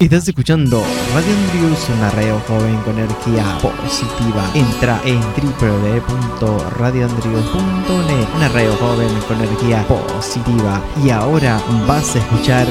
Estás escuchando Radio Andrius, una radio joven con energía positiva. Entra en www.radioandrius.net, una radio joven con energía positiva. Y ahora vas a escuchar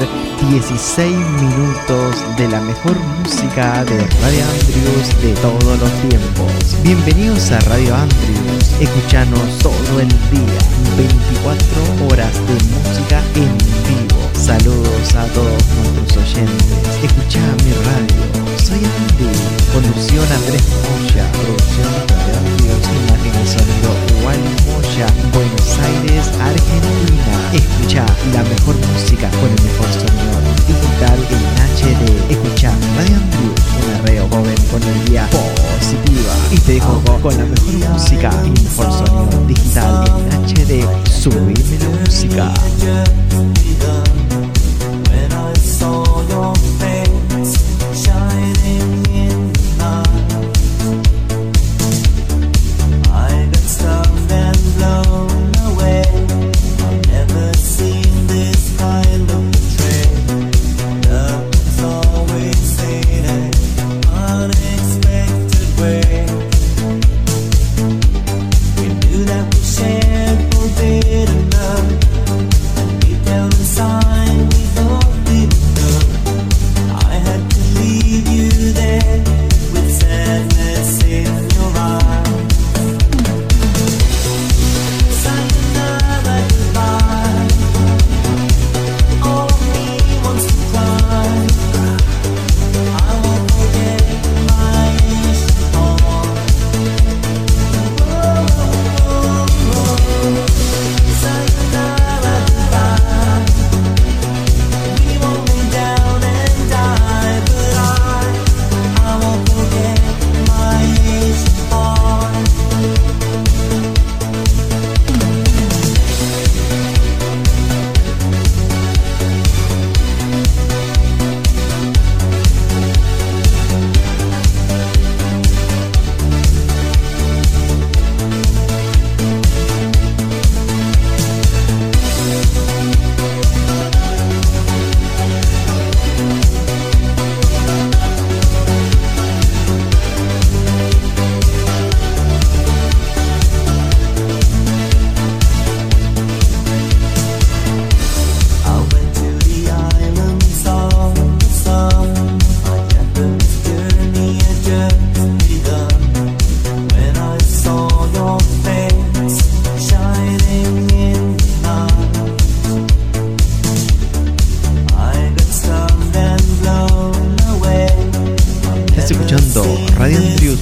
16 minutos de la mejor música de Radio Andrius de todos los tiempos. Bienvenidos a Radio Andrius. Escuchanos todo el día, 24 horas de música en vivo. Saludos a todos nuestros oyentes. Escucha mi radio. Soy Andy. Conducción Andrés Moya. Producción Radio Andrius. Imagen y sonido Juan Moya. Buenos Aires, Argentina. Escucha la mejor música con el mejor sonido digital en HD. Escucha Radio Andrius, una radio joven con energía positiva. Y te dejo con la mejor música y mejor sonido digital en HD. Subime la música.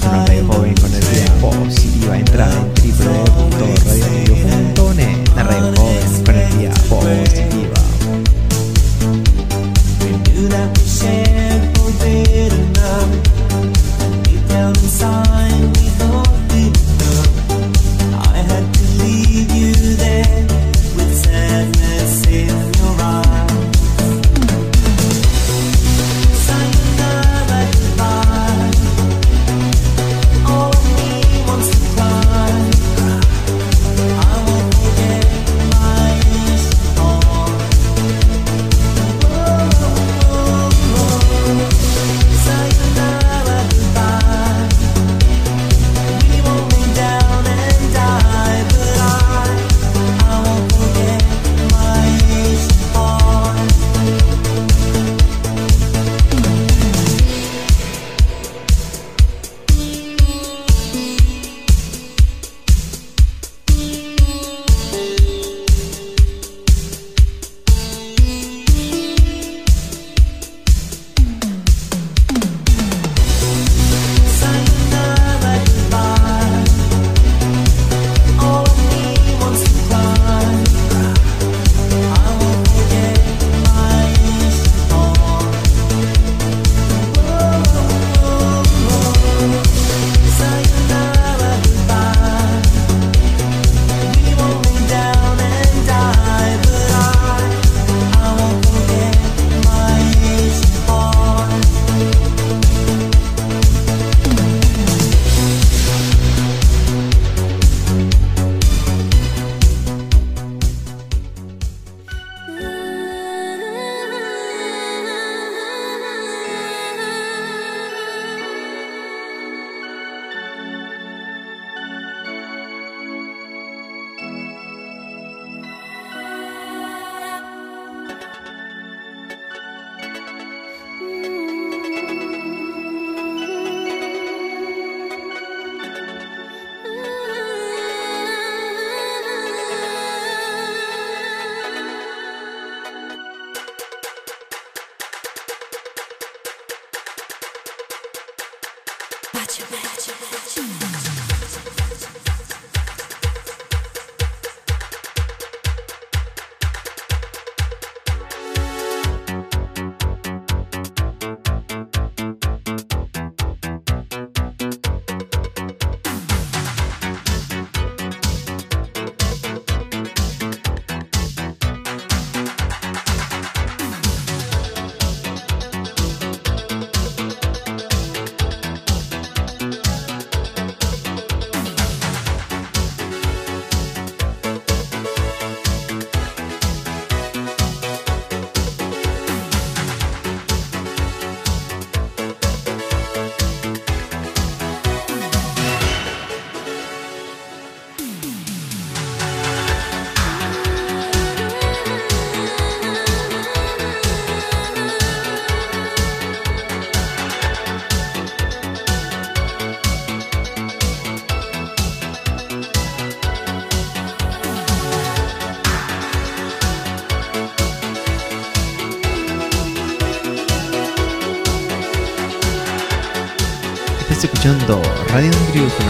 Radio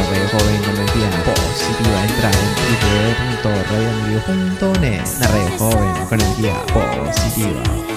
de joven con energía positiva. Entra en www.radioamigos.net. La radio joven con energía positiva.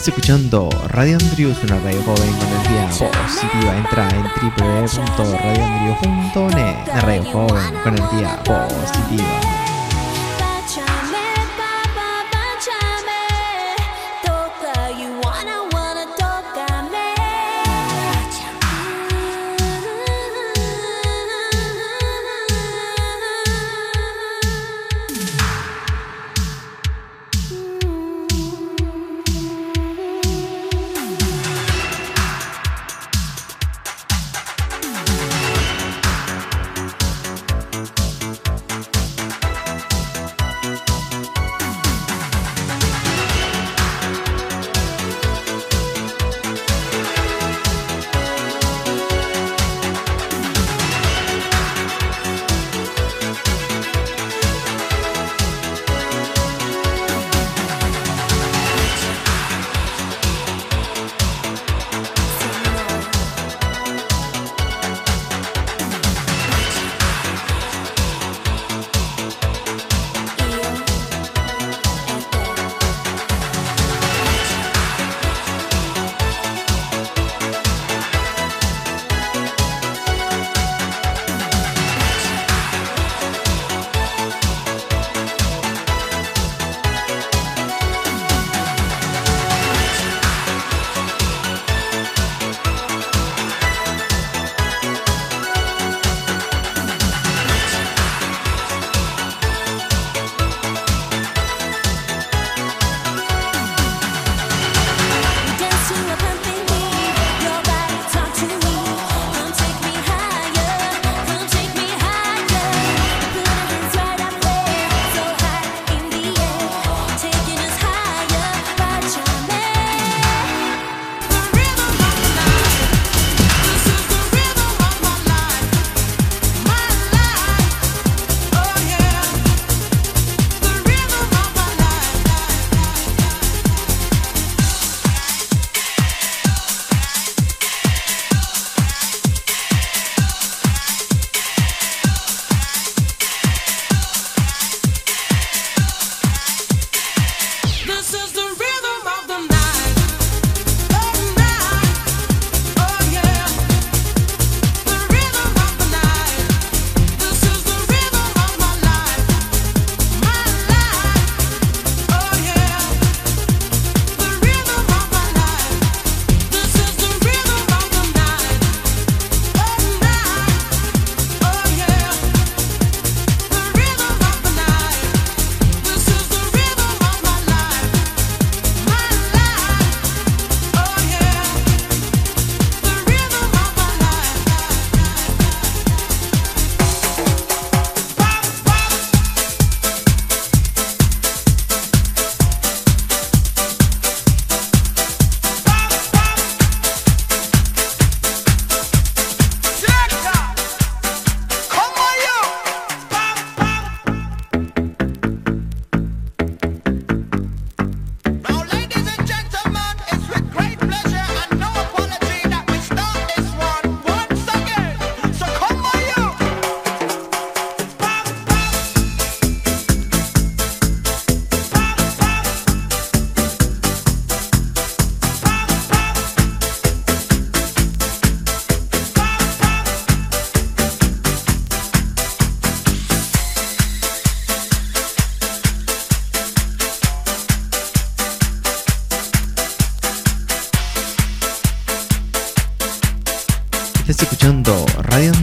Estás escuchando Radio Andrews, una radio joven con energía positiva. Entra en www.radioandrews.net, una radio joven con energía positiva.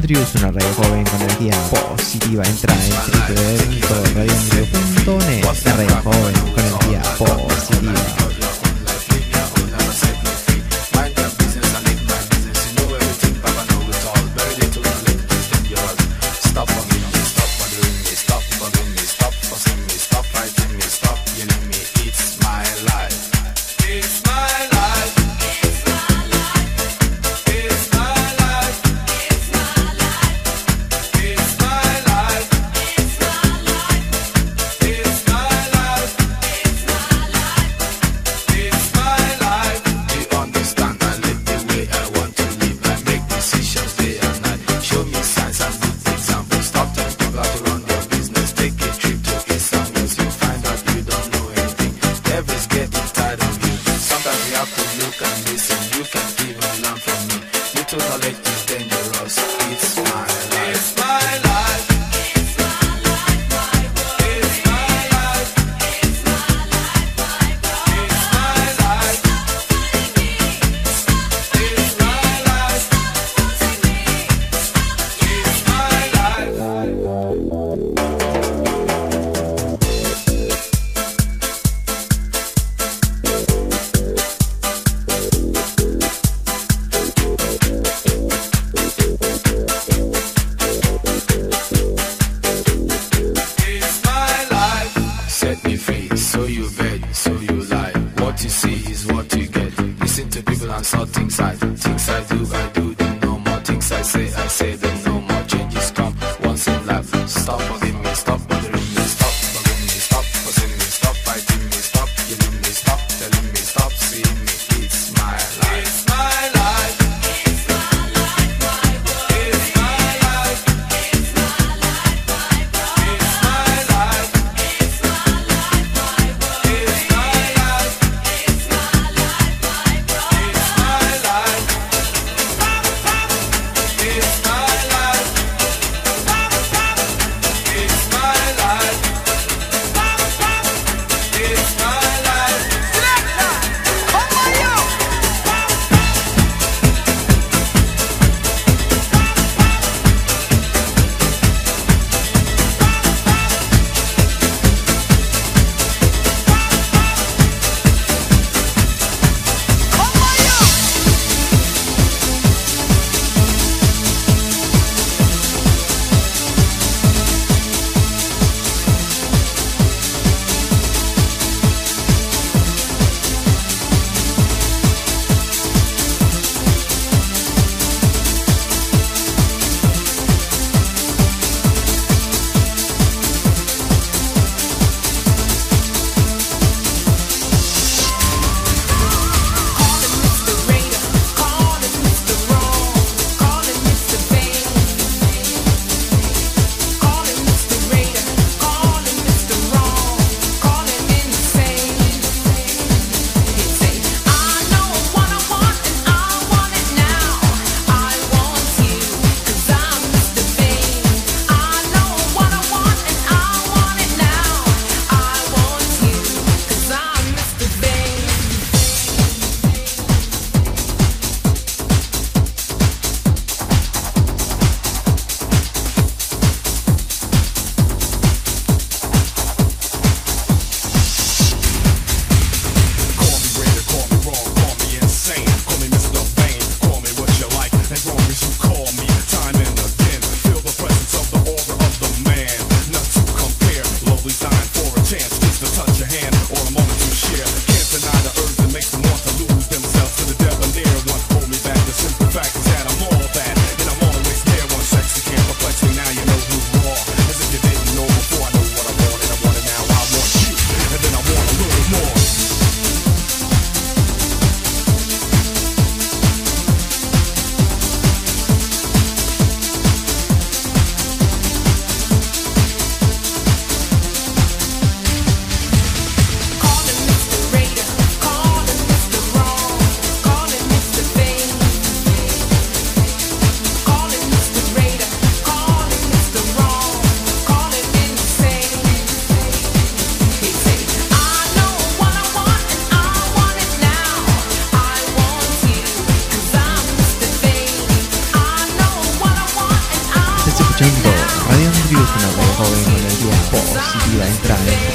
Andrews, una radio joven con energía positiva. Entra en www.radioandrews.net, la radio joven con energía positiva.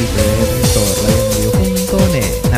www.radioenvío.net